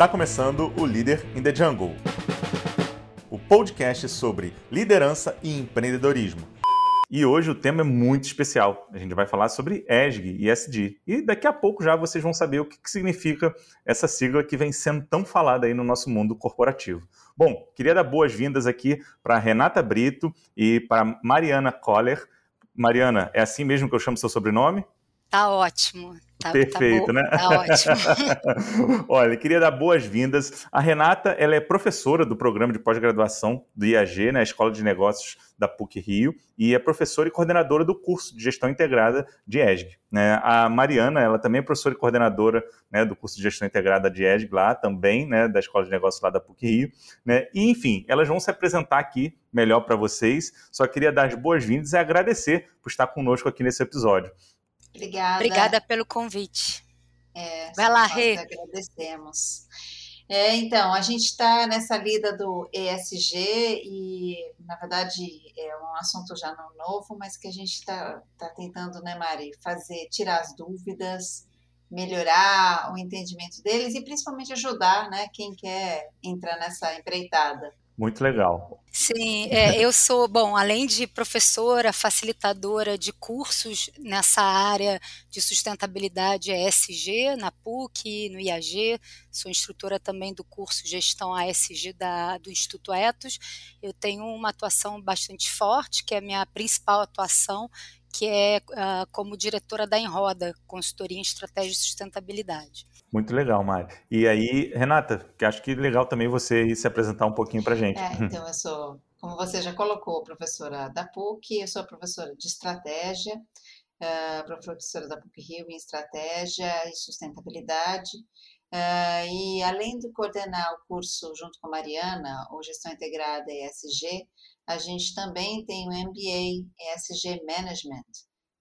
Está começando o Líder in the Jungle, o podcast sobre liderança e empreendedorismo. E hoje o tema é muito especial. A gente vai falar sobre ESG e ESG. E daqui a pouco já vocês vão saber o que, significa essa sigla que vem sendo tão falada aí no nosso mundo corporativo. Bom, queria dar boas-vindas aqui para Renata Brito e para Mariana Koller. Mariana, é assim mesmo que eu chamo seu sobrenome? Tá ótimo. Tá, tá Perfeito, tá né? Tá ótimo. Olha, queria dar boas-vindas. A Renata, ela é professora do programa de pós-graduação do IAG, né, Escola de Negócios da PUC Rio, e é professora e coordenadora do curso de Gestão Integrada de ESG. Né? A Mariana, ela também é professora e coordenadora né, do curso de Gestão Integrada de ESG lá também, né, da Escola de Negócios lá da PUC Rio. Né? E, enfim, elas vão se apresentar aqui melhor para vocês. Só queria dar as boas-vindas e agradecer por estar conosco aqui nesse episódio. Obrigada. Obrigada pelo convite. É, Vai lá, Rê. Agradecemos. É, então, a gente está nessa lida do ESG e, na verdade, é um assunto já não novo, mas que a gente está tá tentando, né, Mari, fazer, tirar as dúvidas, melhorar o entendimento deles e principalmente ajudar, né, quem quer entrar nessa empreitada. Muito legal. Sim, é, eu sou, bom, além de professora, facilitadora de cursos nessa área de sustentabilidade ESG, na PUC, no IAG, sou instrutora também do curso Gestão ASG da, do Instituto Etos. Eu tenho uma atuação bastante forte, que é a minha principal atuação, que é uh, como diretora da Enroda, consultoria em estratégia de sustentabilidade. Muito legal, Mari. E aí, Renata, que acho que legal também você se apresentar um pouquinho para gente. É, então, eu sou, como você já colocou, professora da PUC, eu sou professora de estratégia, uh, professora da PUC Rio em estratégia e sustentabilidade. Uh, e além de coordenar o curso junto com a Mariana, o Gestão Integrada ESG, a gente também tem o MBA ESG Management,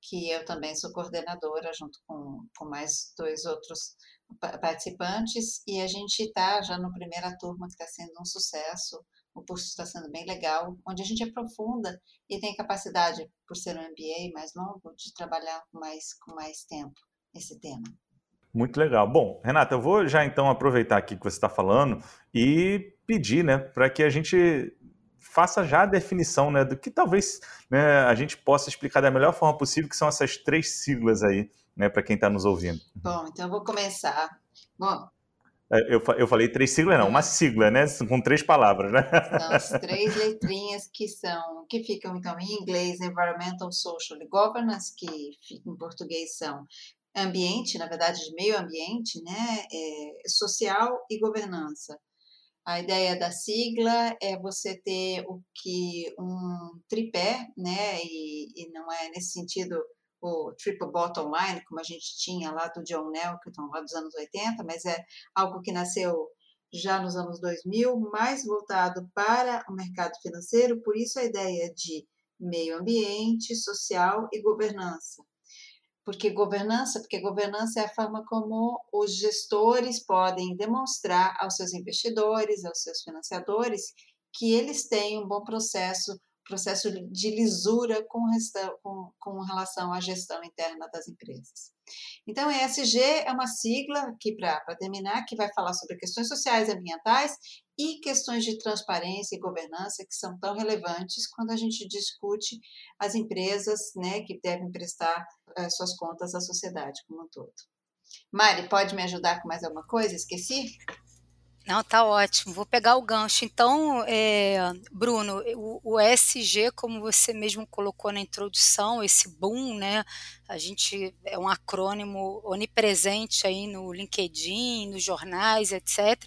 que eu também sou coordenadora junto com, com mais dois outros participantes, e a gente está já na primeira turma que está sendo um sucesso, o curso está sendo bem legal, onde a gente aprofunda e tem capacidade, por ser um MBA mais longo, de trabalhar com mais, com mais tempo esse tema. Muito legal. Bom, Renata, eu vou já então aproveitar aqui que você está falando e pedir né, para que a gente faça já a definição né, do que talvez né, a gente possa explicar da melhor forma possível, que são essas três siglas aí, né, para quem está nos ouvindo. Bom, então eu vou começar. Bom, é, eu, eu falei três siglas, não, uma sigla, né? Com três palavras, né? São as três letrinhas que são, que ficam então em inglês, Environmental, Social e Governance, que em português são ambiente, na verdade, de meio ambiente, né? É, social e governança. A ideia da sigla é você ter o que um tripé, né? E, e não é nesse sentido o triple bottom line, como a gente tinha lá do John Nelson, lá dos anos 80, mas é algo que nasceu já nos anos 2000, mais voltado para o mercado financeiro, por isso a ideia de meio ambiente, social e governança. Porque governança, porque governança é a forma como os gestores podem demonstrar aos seus investidores, aos seus financiadores, que eles têm um bom processo, processo de lisura com, com, com relação à gestão interna das empresas. Então, ESG é uma sigla, aqui para terminar, que vai falar sobre questões sociais e ambientais e questões de transparência e governança que são tão relevantes quando a gente discute as empresas né, que devem prestar uh, suas contas à sociedade como um todo. Mari, pode me ajudar com mais alguma coisa? Esqueci? Não, tá ótimo. Vou pegar o gancho. Então, é, Bruno, o, o ESG, como você mesmo colocou na introdução, esse boom, né? A gente é um acrônimo onipresente aí no LinkedIn, nos jornais, etc.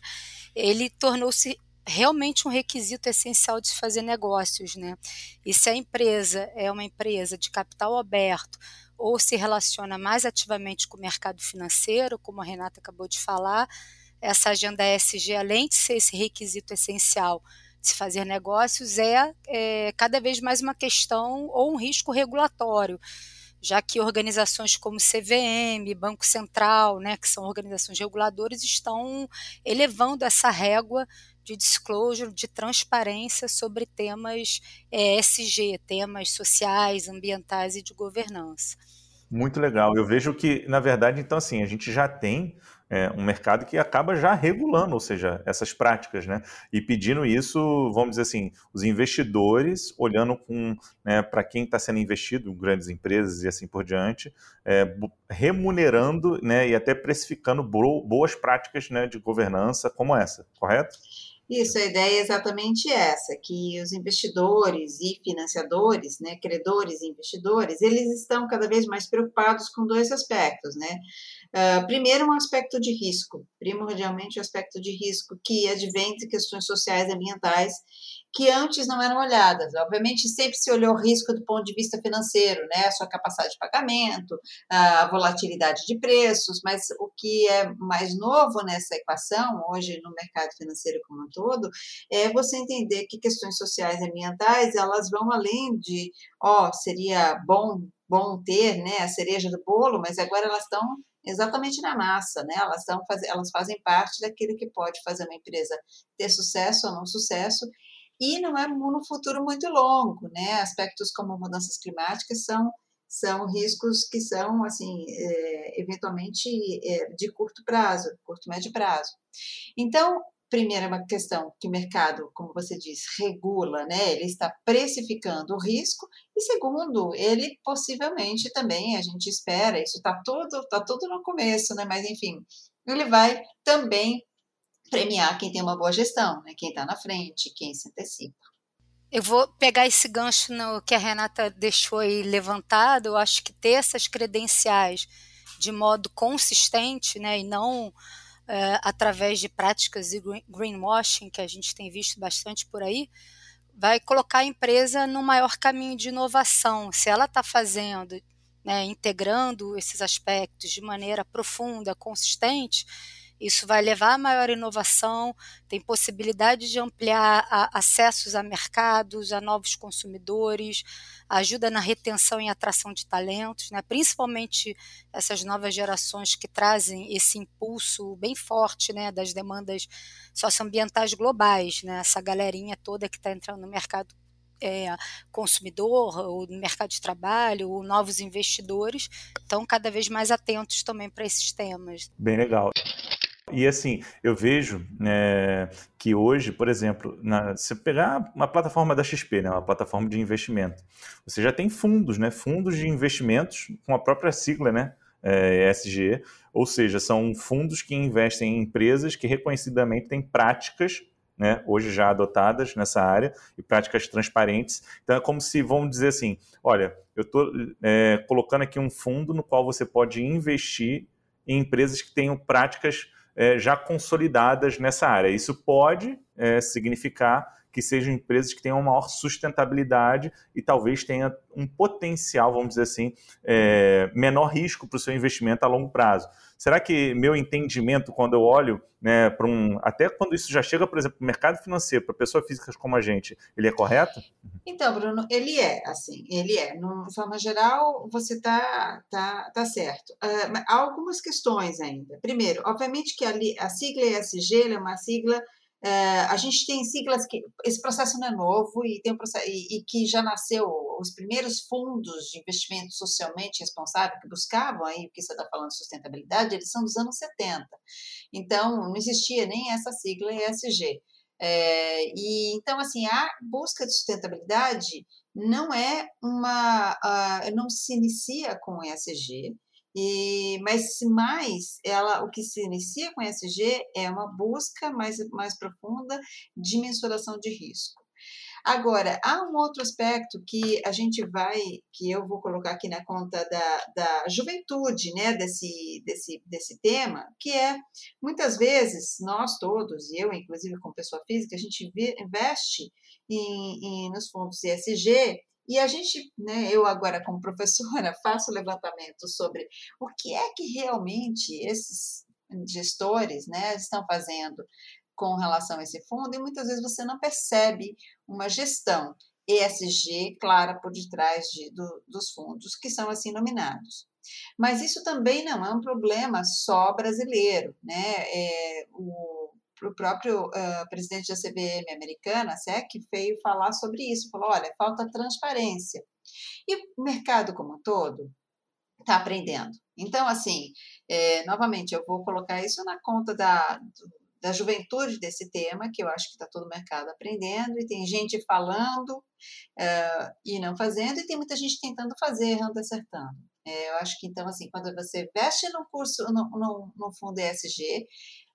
Ele tornou-se realmente um requisito essencial de fazer negócios, né? E se a empresa é uma empresa de capital aberto ou se relaciona mais ativamente com o mercado financeiro, como a Renata acabou de falar, essa agenda ESG, além de ser esse requisito essencial de se fazer negócios, é, é cada vez mais uma questão ou um risco regulatório, já que organizações como CVM, Banco Central, né, que são organizações reguladoras, estão elevando essa régua de disclosure, de transparência sobre temas ESG, temas sociais, ambientais e de governança. Muito legal. Eu vejo que, na verdade, então assim, a gente já tem é, um mercado que acaba já regulando, ou seja, essas práticas, né? E pedindo isso, vamos dizer assim, os investidores olhando com né, para quem está sendo investido, grandes empresas e assim por diante, é, remunerando né, e até precificando boas práticas né, de governança como essa, correto? Isso, a ideia é exatamente essa, que os investidores e financiadores, né, credores e investidores, eles estão cada vez mais preocupados com dois aspectos, né? Uh, primeiro, um aspecto de risco, primordialmente o um aspecto de risco que advém de questões sociais e ambientais que antes não eram olhadas. Obviamente, sempre se olhou o risco do ponto de vista financeiro, né? A sua capacidade de pagamento, a volatilidade de preços, mas o que é mais novo nessa equação, hoje no mercado financeiro como um todo, é você entender que questões sociais e ambientais, elas vão além de, ó, oh, seria bom, bom ter, né, a cereja do bolo, mas agora elas estão exatamente na massa, né? Elas, estão, elas fazem parte daquilo que pode fazer uma empresa ter sucesso ou não sucesso, e não é no futuro muito longo, né? Aspectos como mudanças climáticas são são riscos que são assim é, eventualmente é, de curto prazo, curto médio prazo. Então, primeira uma questão que o mercado, como você diz, regula, né? Ele está precificando o risco e segundo, ele possivelmente também a gente espera, isso está tudo tá tudo no começo, né? Mas enfim, ele vai também premiar quem tem uma boa gestão, né? quem está na frente, quem se antecipa. Eu vou pegar esse gancho no que a Renata deixou aí levantado. Eu acho que ter essas credenciais de modo consistente, né, e não é, através de práticas de greenwashing que a gente tem visto bastante por aí, vai colocar a empresa no maior caminho de inovação. Se ela está fazendo, né, integrando esses aspectos de maneira profunda, consistente, isso vai levar a maior inovação, tem possibilidade de ampliar a, acessos a mercados, a novos consumidores, ajuda na retenção e atração de talentos, né? principalmente essas novas gerações que trazem esse impulso bem forte né, das demandas socioambientais globais, né? essa galerinha toda que está entrando no mercado é, consumidor, no mercado de trabalho, ou novos investidores, estão cada vez mais atentos também para esses temas. Bem legal. E assim, eu vejo é, que hoje, por exemplo, na, se pegar uma plataforma da XP, né, uma plataforma de investimento, você já tem fundos, né, fundos de investimentos com a própria sigla, né, é, ESG, ou seja, são fundos que investem em empresas que reconhecidamente têm práticas né, hoje já adotadas nessa área e práticas transparentes. Então é como se vão dizer assim: olha, eu estou é, colocando aqui um fundo no qual você pode investir em empresas que tenham práticas é, já consolidadas nessa área. Isso pode é, significar que sejam empresas que tenham uma maior sustentabilidade e talvez tenha um potencial, vamos dizer assim, é, menor risco para o seu investimento a longo prazo. Será que meu entendimento, quando eu olho né, para um. Até quando isso já chega, por exemplo, para o mercado financeiro, para pessoas físicas como a gente, ele é correto? Então, Bruno, ele é, assim, ele é. De forma geral, você está tá, tá certo. Uh, há algumas questões ainda. Primeiro, obviamente que a, a sigla ESG é uma sigla Uh, a gente tem siglas que esse processo não é novo e tem um processo, e, e, que já nasceu os primeiros fundos de investimento socialmente responsável que buscavam aí o que você está falando de sustentabilidade eles são dos anos 70 então não existia nem essa sigla ESG é, e então assim a busca de sustentabilidade não é uma uh, não se inicia com ESG e, mas mais, ela, o que se inicia com ESG é uma busca mais, mais profunda de mensuração de risco. Agora, há um outro aspecto que a gente vai, que eu vou colocar aqui na conta da, da juventude, né, desse, desse, desse tema, que é, muitas vezes, nós todos, e eu, inclusive, como pessoa física, a gente investe em, em, nos fundos ESG e a gente, né, eu agora como professora, faço levantamento sobre o que é que realmente esses gestores né, estão fazendo com relação a esse fundo, e muitas vezes você não percebe uma gestão ESG clara por detrás de, do, dos fundos que são assim nominados. Mas isso também não é um problema só brasileiro. Né? É, o, o próprio uh, presidente da CVM americana, SEC, veio falar sobre isso, falou, olha, falta transparência. E o mercado como um todo está aprendendo. Então, assim, é, novamente, eu vou colocar isso na conta da, da juventude desse tema, que eu acho que está todo o mercado aprendendo, e tem gente falando uh, e não fazendo, e tem muita gente tentando fazer, errando, acertando. É, eu acho que, então, assim, quando você veste no curso, no fundo ESG,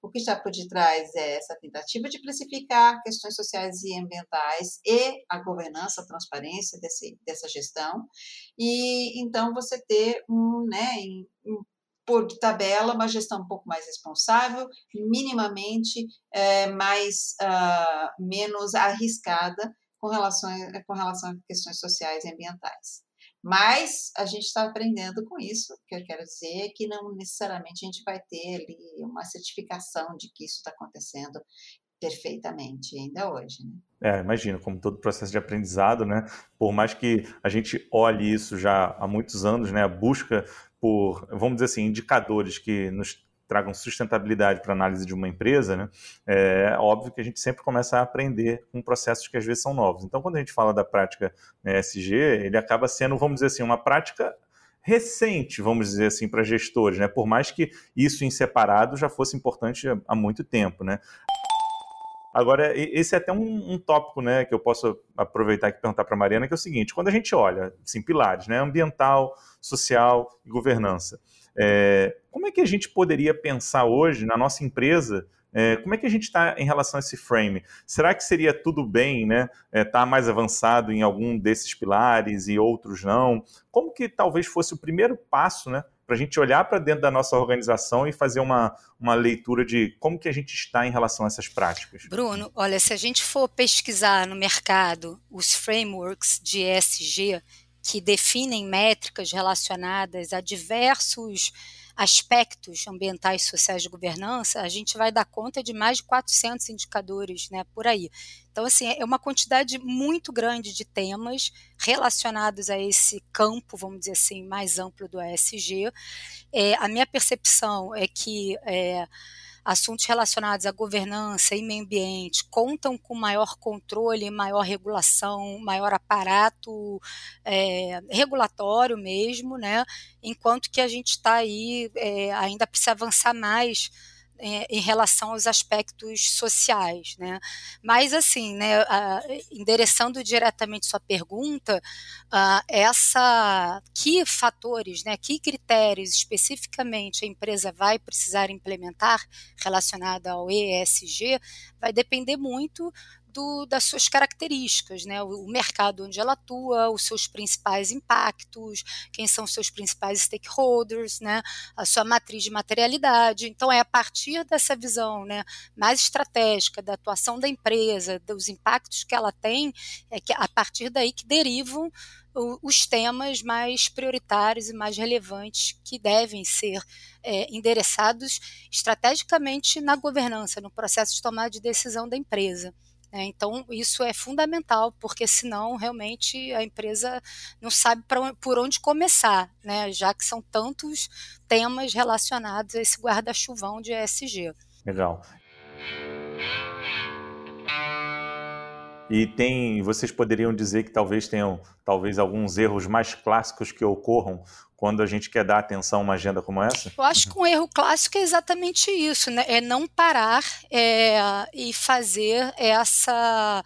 o que está por detrás é essa tentativa de precificar questões sociais e ambientais e a governança, a transparência desse, dessa gestão. E então você ter um, né, por tabela, uma gestão um pouco mais responsável, minimamente é, mais uh, menos arriscada com relação, com relação a questões sociais e ambientais. Mas a gente está aprendendo com isso. O que eu quero dizer é que não necessariamente a gente vai ter ali uma certificação de que isso está acontecendo perfeitamente ainda hoje. Né? É, imagino, como todo processo de aprendizado, né? Por mais que a gente olhe isso já há muitos anos, né? A busca por, vamos dizer assim, indicadores que nos tragam sustentabilidade para análise de uma empresa, né, é óbvio que a gente sempre começa a aprender com processos que às vezes são novos. Então, quando a gente fala da prática né, SG, ele acaba sendo, vamos dizer assim, uma prática recente, vamos dizer assim, para gestores, né? Por mais que isso em separado já fosse importante há muito tempo, né? Agora, esse é até um, um tópico né, que eu posso aproveitar e perguntar para a Mariana, que é o seguinte: quando a gente olha, assim, pilares, né, ambiental, social e governança, é, como é que a gente poderia pensar hoje na nossa empresa? É, como é que a gente está em relação a esse frame? Será que seria tudo bem, né? Estar é, tá mais avançado em algum desses pilares e outros não? Como que talvez fosse o primeiro passo, né? para a gente olhar para dentro da nossa organização e fazer uma, uma leitura de como que a gente está em relação a essas práticas. Bruno, olha, se a gente for pesquisar no mercado os frameworks de ESG que definem métricas relacionadas a diversos aspectos ambientais, sociais de governança, a gente vai dar conta de mais de 400 indicadores né, por aí. Então, assim, é uma quantidade muito grande de temas relacionados a esse campo, vamos dizer assim, mais amplo do ESG. É, a minha percepção é que é, assuntos relacionados à governança e meio ambiente contam com maior controle, maior regulação, maior aparato é, regulatório mesmo, né? Enquanto que a gente está aí, é, ainda precisa avançar mais é, em relação aos aspectos sociais, né? Mas assim, né, a, endereçando diretamente sua pergunta, a, essa que fatores, né, que critérios especificamente a empresa vai precisar implementar relacionado ao ESG, vai depender muito do, das suas características, né? O, o, mercado onde ela atua, os seus principais impactos, quem são os seus principais stakeholders, né? A sua matriz de materialidade. Então é a partir dessa visão, né, mais estratégica da atuação da empresa, dos impactos que ela tem, é que a partir daí que derivam os temas mais prioritários e mais relevantes que devem ser é, endereçados estrategicamente na governança, no processo de tomada de decisão da empresa. É, então, isso é fundamental, porque senão realmente a empresa não sabe pra, por onde começar, né? já que são tantos temas relacionados a esse guarda-chuvão de ESG. Legal. E tem, vocês poderiam dizer que talvez tenham talvez alguns erros mais clássicos que ocorram quando a gente quer dar atenção a uma agenda como essa? Eu acho que um erro clássico é exatamente isso, né? É não parar é, e fazer essa,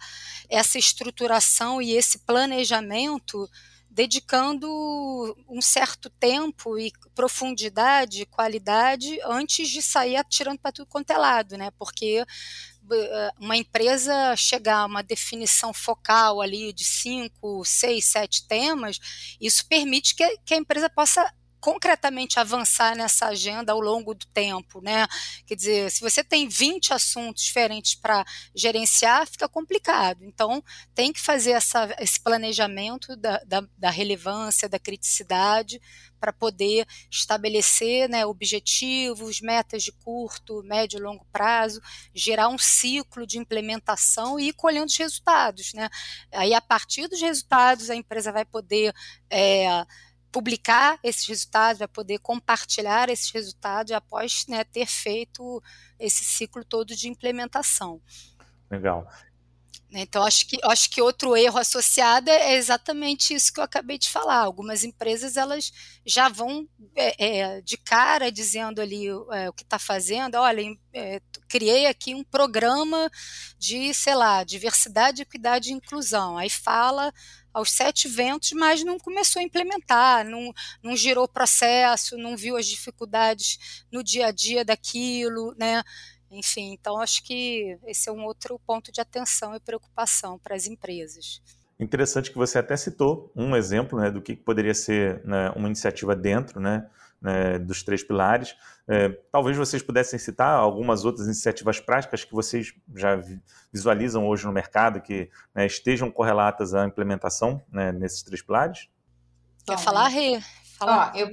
essa estruturação e esse planejamento dedicando um certo tempo e profundidade, qualidade, antes de sair atirando para tudo quanto é lado, né? Porque uma empresa chegar a uma definição focal ali de cinco, seis, sete temas, isso permite que, que a empresa possa concretamente avançar nessa agenda ao longo do tempo, né? Quer dizer, se você tem 20 assuntos diferentes para gerenciar, fica complicado. Então, tem que fazer essa, esse planejamento da, da, da relevância, da criticidade, para poder estabelecer né, objetivos, metas de curto, médio e longo prazo, gerar um ciclo de implementação e ir colhendo os resultados. Né? Aí, a partir dos resultados, a empresa vai poder. É, publicar esses resultados, vai poder compartilhar esses resultados após né, ter feito esse ciclo todo de implementação. Legal. Né, então, acho que, acho que outro erro associado é exatamente isso que eu acabei de falar. Algumas empresas elas já vão é, é, de cara dizendo ali é, o que está fazendo. Olha, é, criei aqui um programa de, sei lá, diversidade, equidade e inclusão. Aí fala aos sete ventos, mas não começou a implementar, não, não girou processo, não viu as dificuldades no dia a dia daquilo, né? Enfim, então acho que esse é um outro ponto de atenção e preocupação para as empresas. Interessante que você até citou um exemplo né, do que poderia ser né, uma iniciativa dentro né, né, dos três pilares. É, talvez vocês pudessem citar algumas outras iniciativas práticas que vocês já visualizam hoje no mercado que né, estejam correlatas à implementação né, nesses três pilares? Quer falar, Rê? Ó, eu,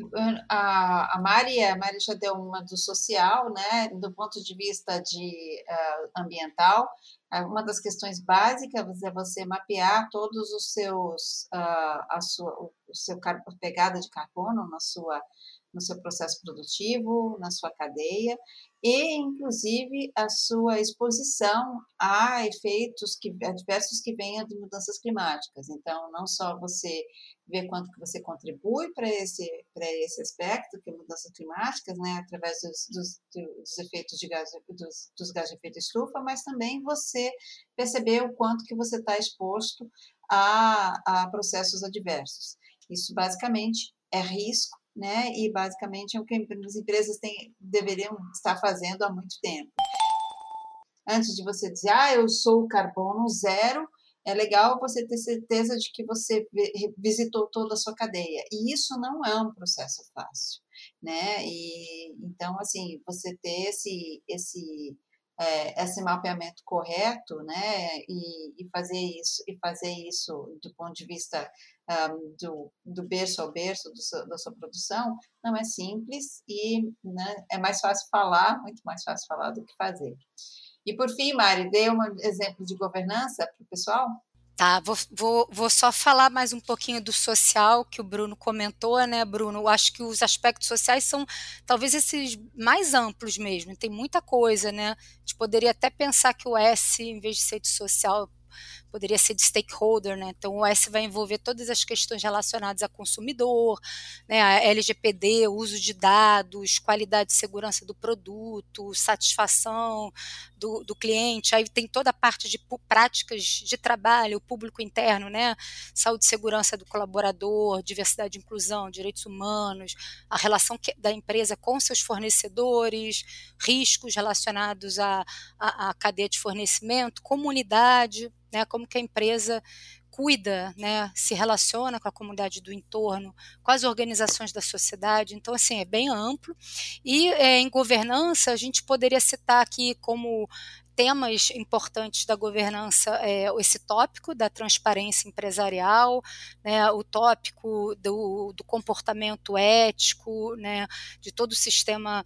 a, a Mari, a Mari já deu uma do social, né? Do ponto de vista de uh, ambiental, uma das questões básicas é você mapear todos os seus uh, a sua o seu pegada de carbono na sua no seu processo produtivo, na sua cadeia, e inclusive a sua exposição a efeitos que adversos que venham de mudanças climáticas. Então, não só você ver quanto que você contribui para esse esse aspecto que é mudanças climáticas, né, através dos, dos, dos efeitos de gás dos, dos gases de efeito estufa, mas também você perceber o quanto que você está exposto a, a processos adversos. Isso basicamente é risco né? E basicamente é o que as empresas têm, deveriam estar fazendo há muito tempo. Antes de você dizer, ah, eu sou carbono zero, é legal você ter certeza de que você visitou toda a sua cadeia. E isso não é um processo fácil, né? E então assim, você ter esse esse é, esse mapeamento correto, né, e, e, fazer isso e fazer isso do ponto de vista um, do, do berço ao berço do da sua produção não é simples e né, é mais fácil falar, muito mais fácil falar do que fazer. E por fim, Mari, dê um exemplo de governança para o pessoal. Tá, vou, vou, vou só falar mais um pouquinho do social que o Bruno comentou, né, Bruno? Eu acho que os aspectos sociais são talvez esses mais amplos mesmo, tem muita coisa, né? A gente poderia até pensar que o S, em vez de ser de social, poderia ser de stakeholder, né? Então o S vai envolver todas as questões relacionadas a consumidor, né? A LGPD, uso de dados, qualidade e segurança do produto, satisfação do, do cliente. Aí tem toda a parte de práticas de trabalho, público interno, né? Saúde e segurança do colaborador, diversidade e inclusão, direitos humanos, a relação que, da empresa com seus fornecedores, riscos relacionados à, à, à cadeia de fornecimento, comunidade né, como que a empresa cuida, né, se relaciona com a comunidade do entorno, com as organizações da sociedade. Então, assim, é bem amplo. E é, em governança, a gente poderia citar aqui como temas importantes da governança é, esse tópico da transparência empresarial, né, o tópico do, do comportamento ético, né, de todo o sistema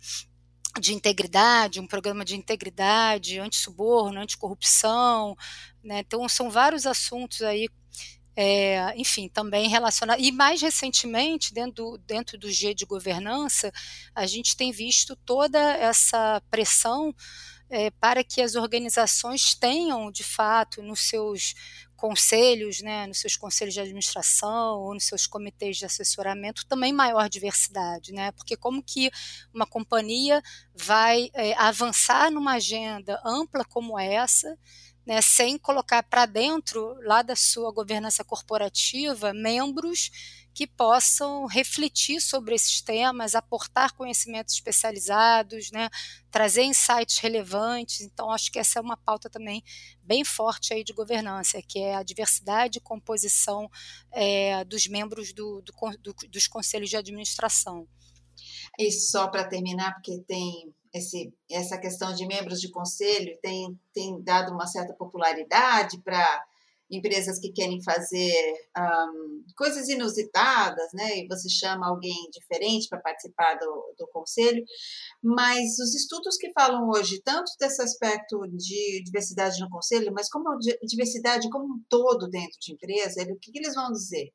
de integridade, um programa de integridade, anti-suborno, anticorrupção, né? Então são vários assuntos aí, é, enfim, também relacionados. E mais recentemente, dentro dentro do G de governança, a gente tem visto toda essa pressão é, para que as organizações tenham, de fato, nos seus conselhos, né, nos seus conselhos de administração ou nos seus comitês de assessoramento também maior diversidade, né? Porque como que uma companhia vai é, avançar numa agenda ampla como essa, né, sem colocar para dentro lá da sua governança corporativa membros que possam refletir sobre esses temas, aportar conhecimentos especializados, né, trazer insights relevantes. Então, acho que essa é uma pauta também bem forte aí de governança, que é a diversidade e composição é, dos membros do, do, do, dos conselhos de administração. E só para terminar, porque tem esse, essa questão de membros de conselho tem, tem dado uma certa popularidade para empresas que querem fazer um, coisas inusitadas, né? E você chama alguém diferente para participar do, do conselho, mas os estudos que falam hoje tanto desse aspecto de diversidade no conselho, mas como diversidade como um todo dentro de empresa, o que, que eles vão dizer?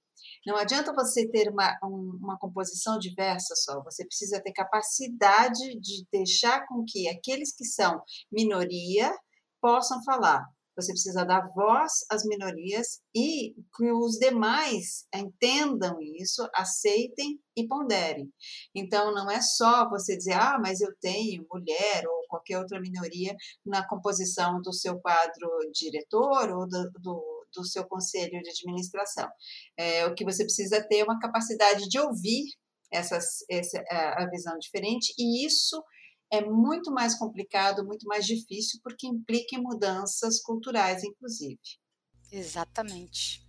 Não adianta você ter uma, uma composição diversa só, você precisa ter capacidade de deixar com que aqueles que são minoria possam falar Você precisa dar voz às minorias e que os demais entendam isso, aceitem e ponderem. Então, não é só você dizer, ah, mas eu tenho mulher ou qualquer outra minoria na composição do seu quadro diretor ou do, do do seu conselho de administração. É, o que você precisa ter é uma capacidade de ouvir essas, essa, a visão diferente, e isso é muito mais complicado, muito mais difícil, porque implica em mudanças culturais, inclusive. Exatamente.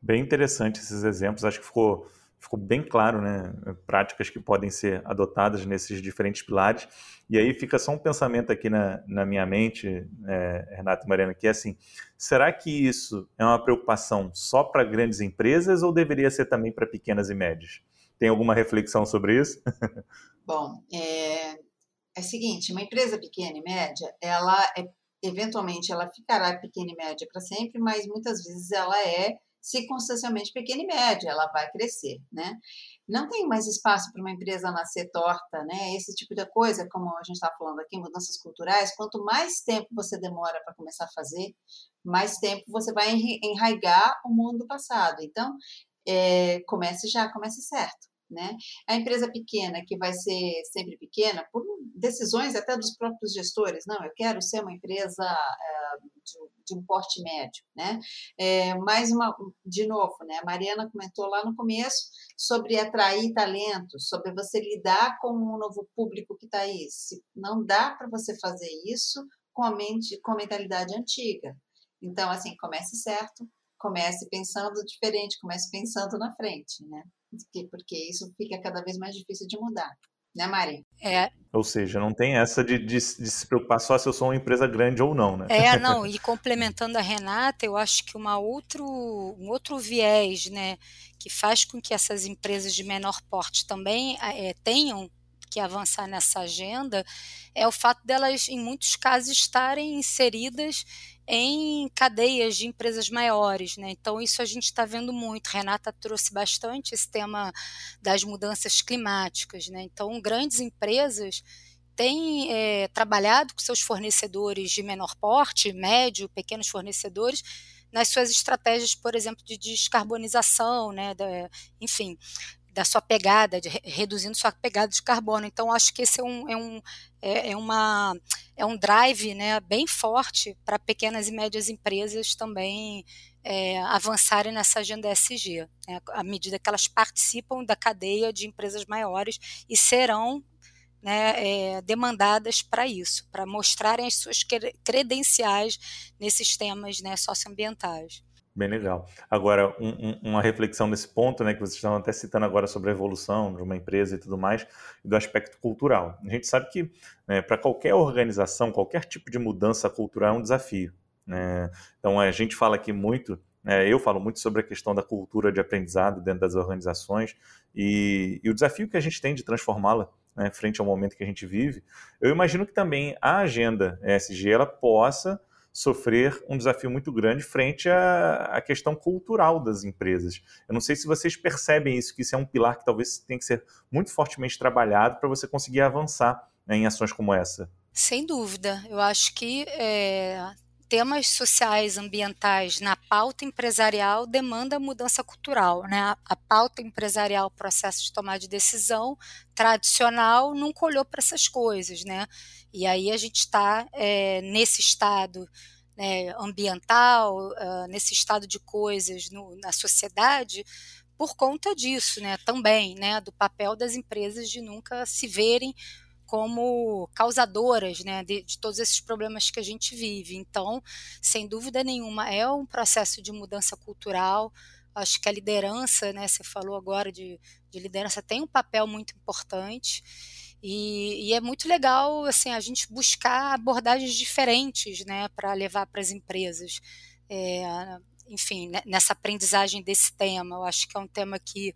Bem interessante esses exemplos, acho que ficou, ficou bem claro, né? Práticas que podem ser adotadas nesses diferentes pilares. E aí fica só um pensamento aqui na, na minha mente, é, Renato e Mariana, que é assim: será que isso é uma preocupação só para grandes empresas ou deveria ser também para pequenas e médias? Tem alguma reflexão sobre isso? Bom, é, é o seguinte, uma empresa pequena e média, ela é, eventualmente ela ficará pequena e média para sempre, mas muitas vezes ela é circunstancialmente pequena e média, ela vai crescer, né? Não tem mais espaço para uma empresa nascer torta, né? Esse tipo de coisa, como a gente está falando aqui, mudanças culturais, quanto mais tempo você demora para começar a fazer, mais tempo você vai enraigar o mundo passado. Então, é, comece já, comece certo. Né? A empresa pequena, que vai ser sempre pequena, por decisões até dos próprios gestores, não, eu quero ser uma empresa é, de, de, um porte médio. Né? É, mais uma, de novo, né? a Mariana comentou lá no começo sobre atrair talentos, sobre você lidar com um novo público que está aí. Se não dá para você fazer isso com a, mente, com a mentalidade antiga. Então, assim, comece certo, comece pensando diferente, comece pensando na frente, né? Porque isso fica cada vez mais difícil de mudar. Né, Mari? É. Ou seja, não tem essa de, de, de, se preocupar só se eu sou uma empresa grande ou não, né? É, não, e complementando a Renata, eu acho que uma outro, um outro viés, né, que faz com que essas empresas de menor porte também é, tenham que avançar nessa agenda é o fato delas, em muitos casos, estarem inseridas em cadeias de empresas maiores. Né? Então, isso a gente está vendo muito. Renata trouxe bastante esse tema das mudanças climáticas. Né? Então, grandes empresas têm é, trabalhado com seus fornecedores de menor porte, médio, pequenos fornecedores, nas suas estratégias, por exemplo, de descarbonização, né, enfim, da sua pegada, de, reduzindo sua pegada de carbono. Então, acho que esse é um, é um, é, é uma, é um drive né, bem forte para pequenas e médias empresas também é, avançarem nessa agenda ESG, né, à medida que elas participam da cadeia de empresas maiores e serão né, é, demandadas para isso, para mostrarem as suas credenciais nesses temas né, socioambientais. Bem legal. Agora, um, um, uma reflexão nesse ponto, né, que vocês estão até citando agora sobre a evolução de uma empresa e tudo mais, do aspecto cultural. A gente sabe que né, para qualquer organização, qualquer tipo de mudança cultural é um desafio. Né? Então, a gente fala aqui muito, né, eu falo muito sobre a questão da cultura de aprendizado dentro das organizações e, e o desafio que a gente tem de transformá-la né, frente ao momento que a gente vive. Eu imagino que também a agenda ESG ela possa sofrer um desafio muito grande frente à, à, questão cultural das empresas. Eu não sei se vocês percebem isso, que isso é um pilar que talvez tenha que ser muito fortemente trabalhado para você conseguir avançar né, em ações como essa. Sem dúvida. Eu acho que é, temas sociais, ambientais na pauta empresarial demanda mudança cultural. Né? A, pauta empresarial, processo de tomar de decisão tradicional, nunca olhou para essas coisas. Né? E aí a gente está é, nesse estado né, ambiental, uh, nesse estado de coisas no, na sociedade, por conta disso, né, também, né, do papel das empresas de nunca se verem como causadoras né, de, de, todos esses problemas que a gente vive. Então, sem dúvida nenhuma, é um processo de mudança cultural. Acho que a liderança, né, você falou agora de, de liderança, tem um papel muito importante. E, e, é muito legal assim a gente buscar abordagens diferentes né, para levar para as empresas. É, enfim, nessa aprendizagem desse tema. Eu acho que é um tema que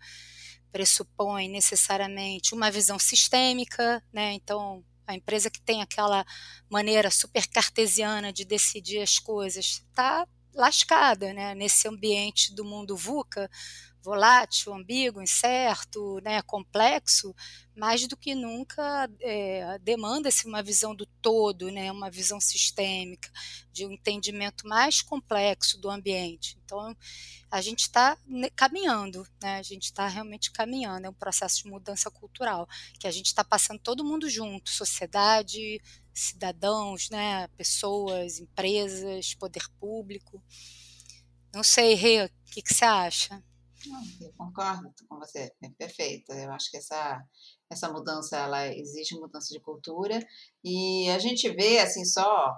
pressupõe necessariamente uma visão sistêmica, né? Então, a empresa que tem aquela maneira super cartesiana de decidir as coisas está lascada, né? Nesse ambiente do mundo VUCA, volátil, ambíguo, incerto, né, complexo, mais do que nunca é, demanda-se uma visão do todo, né, uma visão sistêmica, de um entendimento mais complexo do ambiente. Então, a gente está caminhando, né, a gente está realmente caminhando, é um processo de mudança cultural, que a gente está passando todo mundo junto, sociedade, cidadãos, né, pessoas, empresas, poder público. Não sei, Rê, o que, que você acha? Eu concordo com você, é perfeito. Eu acho que essa, essa mudança, ela exige mudança de cultura e a gente vê, assim, só,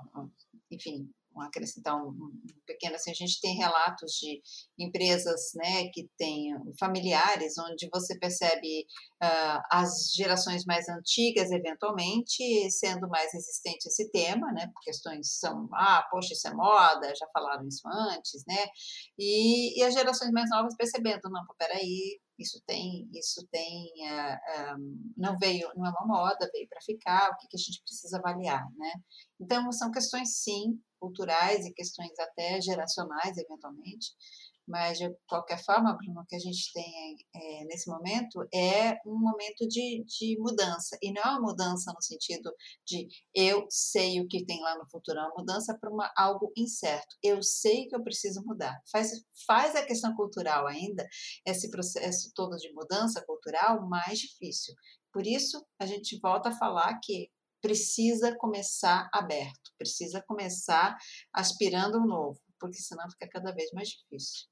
enfim, acrescentar um, pequeno assim, a gente tem relatos de empresas né, que têm familiares, onde você percebe uh, as gerações mais antigas, eventualmente, sendo mais resistentes a esse tema, né, questões são, ah, poxa, isso é moda, já falaram isso antes, né, e, e as gerações mais novas percebendo, não, peraí, isso tem, isso tem, uh, ah, um, ah, não veio, não é uma moda, veio para ficar, o que, que a gente precisa avaliar, né? Então, são questões, sim, culturais e questões até geracionais, eventualmente, mas de qualquer forma, Bruno, o que a gente tem é, nesse momento é um momento de, de mudança, e não é uma mudança no sentido de eu sei o que tem lá no futuro, é uma mudança para algo incerto, eu sei que eu preciso mudar. Faz, faz a questão cultural ainda, esse processo todo de mudança cultural, mais difícil. Por isso, a gente volta a falar que precisa começar aberto, precisa começar aspirando o novo, porque senão fica cada vez mais difícil.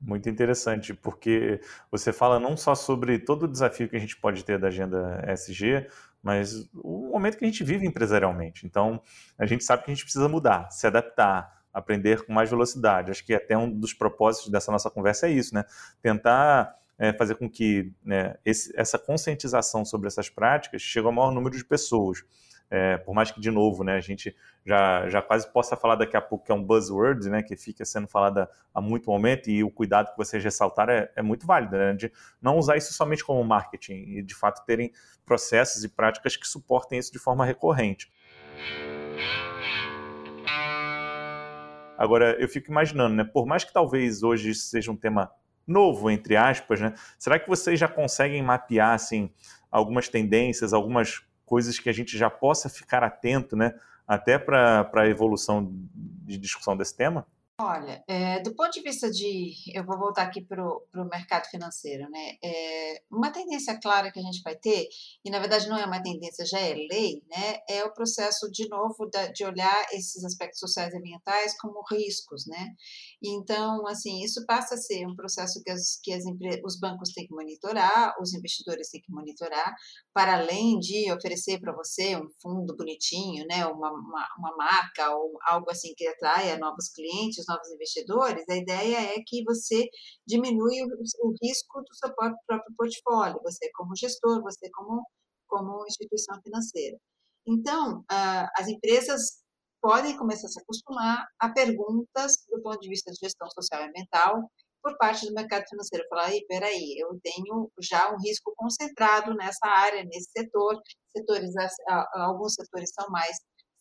Muito interessante, porque você fala não só sobre todo o desafio que a gente pode ter da agenda SG, mas o momento que a gente vive empresarialmente. Então, a gente sabe que a gente precisa mudar, se adaptar, aprender com mais velocidade. Acho que até um dos propósitos dessa nossa conversa é isso, né? Tentar é, fazer com que né, esse, essa conscientização sobre essas práticas chegue ao maior número de pessoas. É, por mais que, de novo, né, a gente já, já quase possa falar daqui a pouco que é um buzzword, né, que fica sendo falada há muito momento, e o cuidado que vocês ressaltaram é, é muito válido, né, de não usar isso somente como marketing, e de fato terem processos e práticas que suportem isso de forma recorrente. Agora, eu fico imaginando, né, por mais que talvez hoje seja um tema novo, entre aspas, né, será que vocês já conseguem mapear, assim, algumas tendências, algumas coisas que a gente já possa ficar atento, né, até para a evolução de discussão desse tema? Olha, é, do ponto de vista de. Eu vou voltar aqui para o mercado financeiro, né? É, uma tendência clara que a gente vai ter, e na verdade não é uma tendência, já é lei, né? É o processo, de novo, da, de olhar esses aspectos sociais e ambientais como riscos, né? Então, assim, isso passa a ser um processo que, as, que as, os bancos têm que monitorar, os investidores têm que monitorar, para além de oferecer para você um fundo bonitinho, né? Uma, uma, uma marca ou algo assim que atraia novos clientes os novos investidores, a ideia é que você diminui o, o risco do seu próprio, próprio, portfólio, você como gestor, você como, como instituição financeira. Então, uh, as empresas podem começar a se acostumar a perguntas do ponto de vista de gestão social e ambiental por parte do mercado financeiro. Falar, aí, peraí, eu tenho já um risco concentrado nessa área, nesse setor. Setores, alguns setores são mais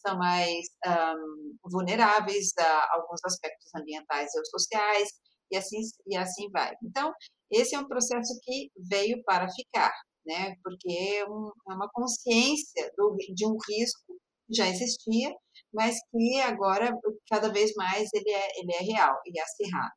são mais um, vulneráveis a alguns aspectos ambientais ou sociais, e assim, e assim vai. Então, esse é um processo que veio para ficar, né? porque é, um, é uma consciência do, de um risco que já existia, mas que agora, cada vez mais, ele é, ele é real e acirrado.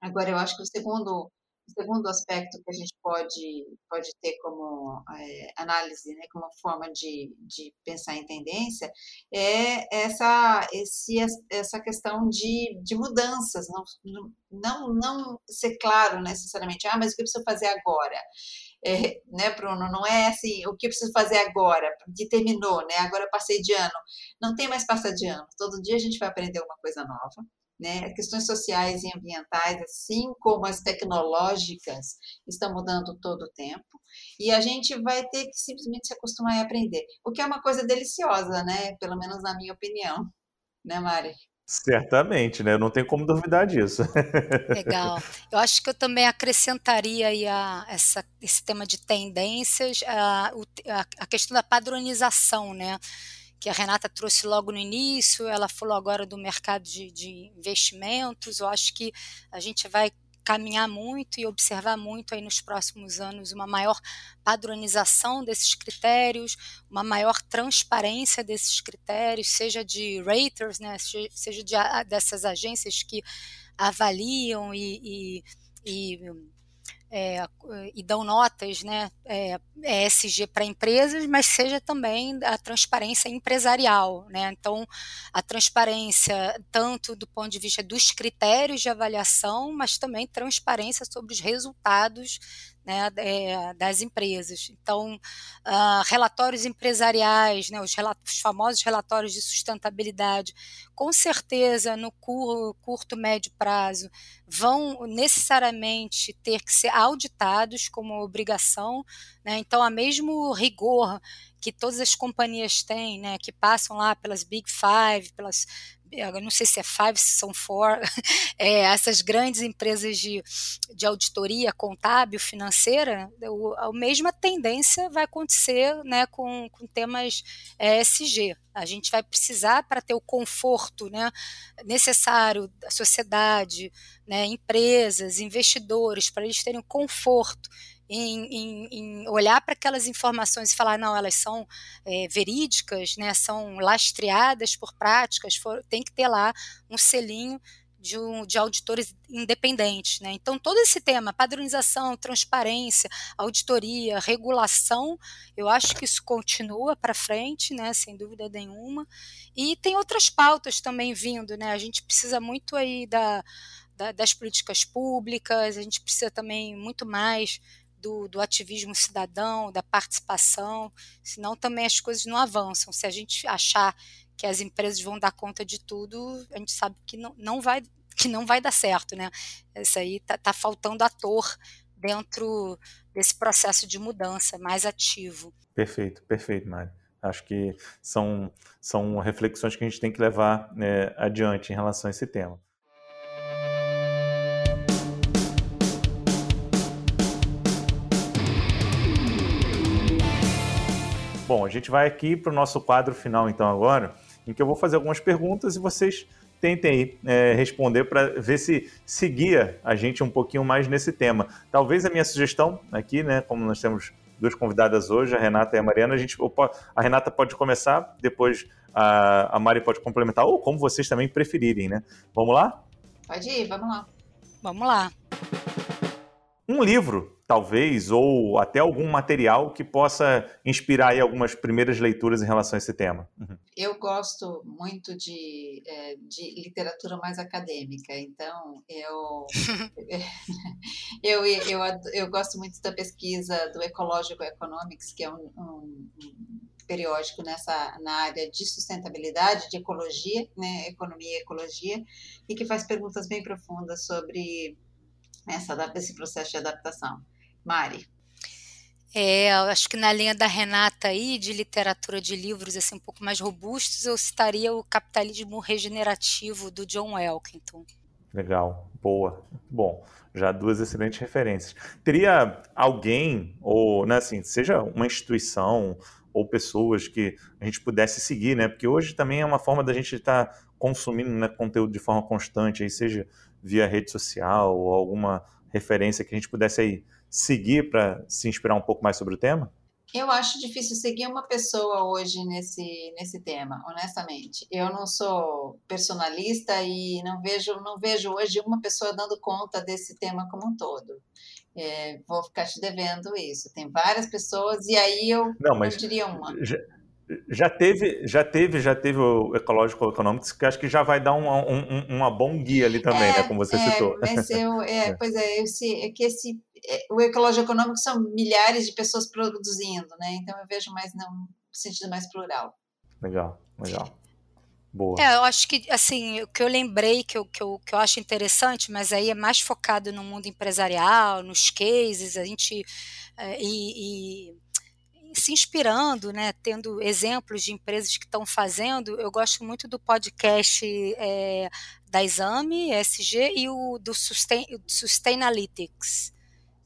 Agora, eu acho que o segundo o segundo aspecto que a gente pode, pode ter como é, análise, né, como forma de, de pensar em tendência, é essa, esse, essa questão de, de mudanças, não, não, não ser claro necessariamente, ah, mas o que eu preciso fazer agora? É, né, Bruno? Não é assim, o que eu preciso fazer agora, que terminou, né? Agora eu passei de ano. Não tem mais passar de ano. Todo dia a gente vai aprender uma coisa nova né? Questões sociais e ambientais, assim como as tecnológicas, estão mudando todo o tempo. E a gente vai ter que simplesmente se acostumar e aprender. O que é uma coisa deliciosa, né? Pelo menos na minha opinião. Né, Mari? Certamente, né? Eu não tenho como duvidar disso. Legal. Eu acho que eu também acrescentaria aí a, essa, esse tema de tendências, a, a, questão da padronização, né? que a Renata trouxe logo no início, ela falou agora do mercado de, de investimentos. Eu acho que a gente vai caminhar muito e observar muito aí nos próximos anos uma maior padronização desses critérios, uma maior transparência desses critérios, seja de raters, né, seja de, dessas agências que avaliam e, e, e é, e dão notas né, é, ESG para empresas, mas seja também a transparência empresarial. Né? Então, a transparência tanto do ponto de vista dos critérios de avaliação, mas também transparência sobre os resultados né, é, das empresas. Então, uh, relatórios empresariais, né, os, os, famosos relatórios de sustentabilidade, com certeza no cur, curto, médio prazo, vão necessariamente ter que ser auditados como obrigação. Né, então, a mesmo rigor que todas as companhias têm, né, que passam lá pelas Big Five, pelas eu não sei se é five, se são four, é, essas grandes empresas de, de auditoria contábil, financeira, o, a mesma tendência vai acontecer né, com, com temas é, SG. A gente vai precisar, para ter o conforto né, necessário da sociedade, né, empresas, investidores, para eles terem conforto em, em, em olhar para aquelas informações e falar, não, elas são é, verídicas, né, são lastreadas por práticas, for, tem que ter lá um selinho de, um, de, auditores independentes. Né? Então, todo esse tema, padronização, transparência, auditoria, regulação, eu acho que isso continua para frente, né? sem dúvida nenhuma. E tem outras pautas também vindo. Né? A gente precisa muito aí da, da, das políticas públicas, a gente precisa também muito mais do, do, ativismo cidadão, da participação, senão também as coisas não avançam. Se a gente achar que as empresas vão dar conta de tudo, a gente sabe que não, não vai que não vai dar certo, né? Isso aí tá, tá faltando ator dentro desse processo de mudança mais ativo. Perfeito, perfeito, Mari. Acho que são, são reflexões que a gente tem que levar né, adiante em relação a esse tema. Bom, a gente vai aqui para o nosso quadro final, então, agora, em que eu vou fazer algumas perguntas e vocês tentem aí, é, responder para ver se seguia a gente um pouquinho mais nesse tema. Talvez a minha sugestão aqui, né, como nós temos duas convidadas hoje, a Renata e a Mariana, a, gente, a Renata pode começar, depois a, a Mari pode complementar, ou como vocês também preferirem, né? Vamos lá? Pode ir, vamos lá. Vamos lá. Um livro talvez, ou até algum material que possa inspirar aí algumas primeiras leituras em relação a esse tema? Uhum. Eu gosto muito de, é, de literatura mais acadêmica, então eu, eu, eu, eu, eu, gosto muito da pesquisa do Ecological Economics, que é um, um, um periódico nessa na área de sustentabilidade, de ecologia, né, economia e ecologia, e que faz perguntas bem profundas sobre essa, esse processo de adaptação. Mari. É, acho que na linha da Renata aí, de literatura de livros assim, um pouco mais robustos, eu citaria o Capitalismo Regenerativo, do John Elkington. Legal, boa. Bom, já duas excelentes referências. Teria alguém, ou, né, assim, seja uma instituição ou pessoas que a gente pudesse seguir, né? Porque hoje também é uma forma da gente estar tá consumindo né, conteúdo de forma constante, aí seja via rede social ou alguma referência que a gente pudesse aí seguir para se inspirar um pouco mais sobre o tema? Eu acho difícil seguir uma pessoa hoje nesse, nesse tema, honestamente. Eu não sou personalista e não vejo, não vejo hoje uma pessoa dando conta desse tema como um todo. É, vou ficar te devendo isso. Tem várias pessoas e aí eu não, mas diria uma. Já, já teve, já teve, já teve o Ecological Economics, que acho que já vai dar um, um, uma bom guia ali também, é, né? Como você é, citou. Mas eu, é, é. Pois é, esse, é que esse, o Ecological Economics são milhares de pessoas produzindo, né? Então eu vejo mais num sentido mais plural. Legal, legal. Boa. É, eu acho que, assim, o que eu lembrei que eu, que, eu, que eu acho interessante, mas aí é mais focado no mundo empresarial, nos cases, a gente. É, e, e se inspirando, né, tendo exemplos de empresas que estão fazendo. Eu gosto muito do podcast é, da Exame, SG, e o do Sustain, Sustainalytics.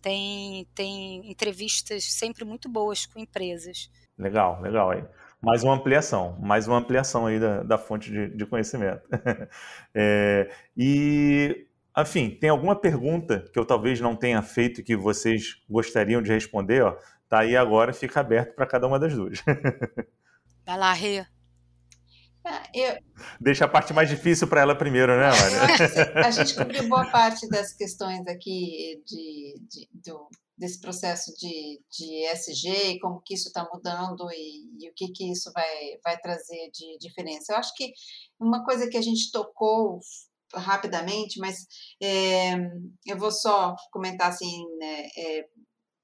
Tem, tem entrevistas sempre muito boas com empresas. Legal, legal aí. Mais uma ampliação, mais uma ampliação aí da, da fonte de, de conhecimento. é, e Enfim, tem alguma pergunta que eu talvez não tenha feito e que vocês gostariam de responder? Ó, tá aí agora, fica aberto para cada uma das duas. Vai lá, Rê. Ah, eu, Deixa a parte mais difícil para ela primeiro, né, Maria? a gente cobriu boa parte das questões aqui de, de do, desse processo de, de ESG e como que isso está mudando e, e, o que, que isso vai, vai trazer de diferença. Eu acho que uma coisa que a gente tocou rapidamente, mas é, eu vou só comentar assim, né, é,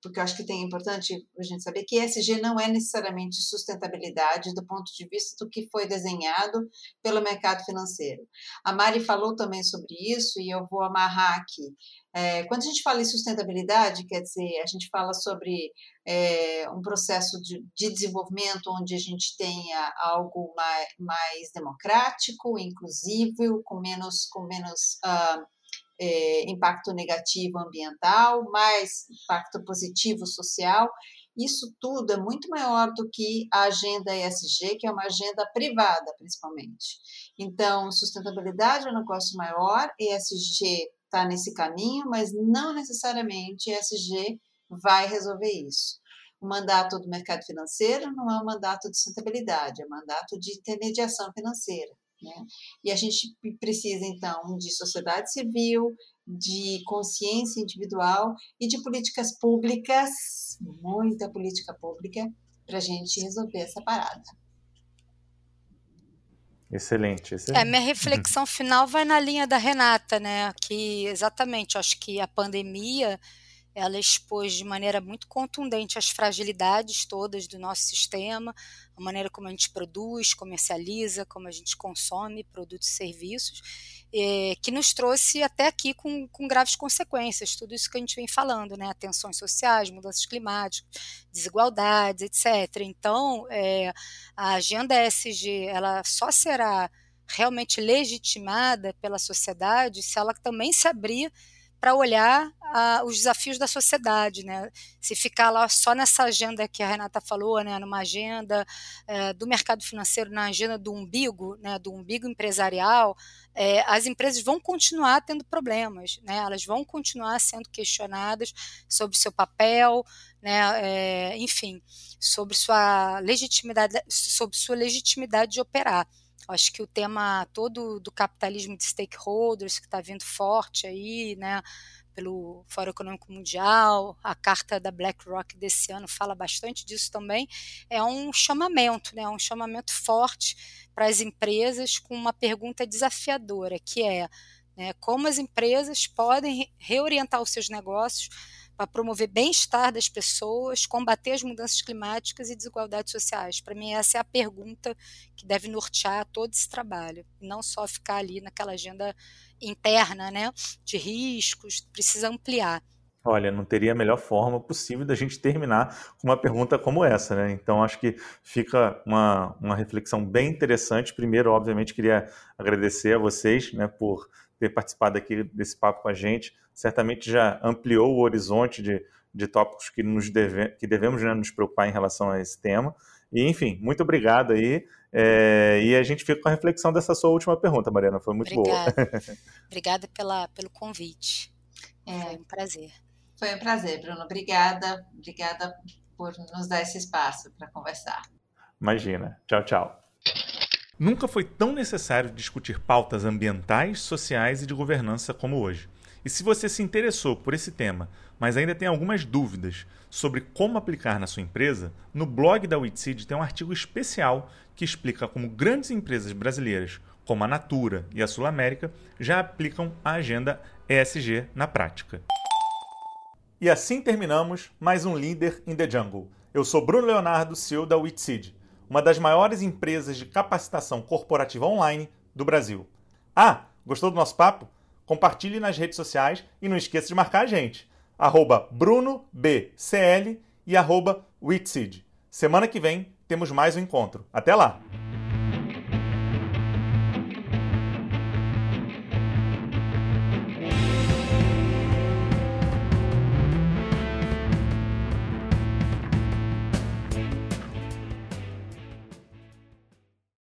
porque eu acho que tem importante a gente saber que ESG não é necessariamente sustentabilidade do ponto de vista do que foi desenhado pelo mercado financeiro. A Mari falou também sobre isso e eu vou amarrar aqui. É, quando a gente fala em sustentabilidade, quer dizer, a gente fala sobre é, um processo de, de, desenvolvimento onde a gente tenha algo mais, mais democrático, inclusivo, com menos, com menos uh, é, impacto negativo ambiental, mais impacto positivo social. Isso tudo é muito maior do que a agenda ESG, que é uma agenda privada, principalmente. Então, sustentabilidade é um negócio maior, ESG está nesse caminho, mas não necessariamente ESG vai resolver isso. O mandato do mercado financeiro não é um mandato de sustentabilidade, é um mandato de intermediação financeira. Né? E a gente precisa, então, de sociedade civil, de consciência individual e de políticas públicas, muita política pública, para a gente resolver essa parada. Excelente, excelente. É, minha reflexão final vai na linha da Renata, né? Que exatamente, acho que a pandemia ela expôs de maneira muito contundente as fragilidades todas do nosso sistema, a maneira como a gente produz, comercializa, como a gente consome produtos e serviços, é, que nos trouxe até aqui com, com, graves consequências, tudo isso que a gente vem falando, né? Tensões sociais, mudanças climáticas, desigualdades, etc. Então, é, a agenda ESG, ela só será realmente legitimada pela sociedade se ela também se abrir para olhar uh, os desafios da sociedade, né? Se ficar lá só nessa agenda que a Renata falou, né, numa agenda uh, do mercado financeiro, na agenda do umbigo, né, do umbigo empresarial, uh, as empresas vão continuar tendo problemas, né? Elas vão continuar sendo questionadas sobre seu papel, né? Eh, enfim, sobre sua legitimidade, sobre sua legitimidade de operar. Acho que o tema todo do capitalismo de stakeholders que está vindo forte aí, né, pelo Fórum Econômico Mundial, a carta da BlackRock desse ano fala bastante disso também, é um chamamento, né, um chamamento forte para as empresas com uma pergunta desafiadora, que é né, como as empresas podem reorientar os seus negócios para promover bem-estar das pessoas, combater as mudanças climáticas e desigualdades sociais. Para mim, essa é a pergunta que deve nortear todo esse trabalho, não só ficar ali naquela agenda interna, né, de riscos, precisa ampliar. Olha, não teria a melhor forma possível da gente terminar com uma pergunta como essa, né? Então, acho que fica uma, uma reflexão bem interessante. Primeiro, obviamente, queria agradecer a vocês né, por ter participado aqui desse papo com a gente certamente já ampliou o horizonte de, de tópicos que, nos deve, que devemos né, nos preocupar em relação a esse tema. E, enfim, muito obrigado aí. É, e a gente fica com a reflexão dessa sua última pergunta, Mariana. Foi muito Obrigada. boa. Obrigada pela, pelo convite. É, Foi um prazer. Foi um prazer, Bruno. Obrigada. Obrigada por nos dar esse espaço para conversar. Imagina. Tchau, tchau. Nunca foi tão necessário discutir pautas ambientais, sociais e de governança como hoje. E se você se interessou por esse tema, mas ainda tem algumas dúvidas sobre como aplicar na sua empresa, no blog da Witseed tem um artigo especial que explica como grandes empresas brasileiras, como a Natura e a Sul América, já aplicam a agenda ESG na prática. E assim terminamos mais um Leader in the Jungle. Eu sou Bruno Leonardo, CEO da Witseed, uma das maiores empresas de capacitação corporativa online do Brasil. Ah, gostou do nosso papo? Compartilhe nas redes sociais e não esqueça de marcar a gente. Arroba BrunoBCL e arroba Semana que vem temos mais um encontro. Até lá!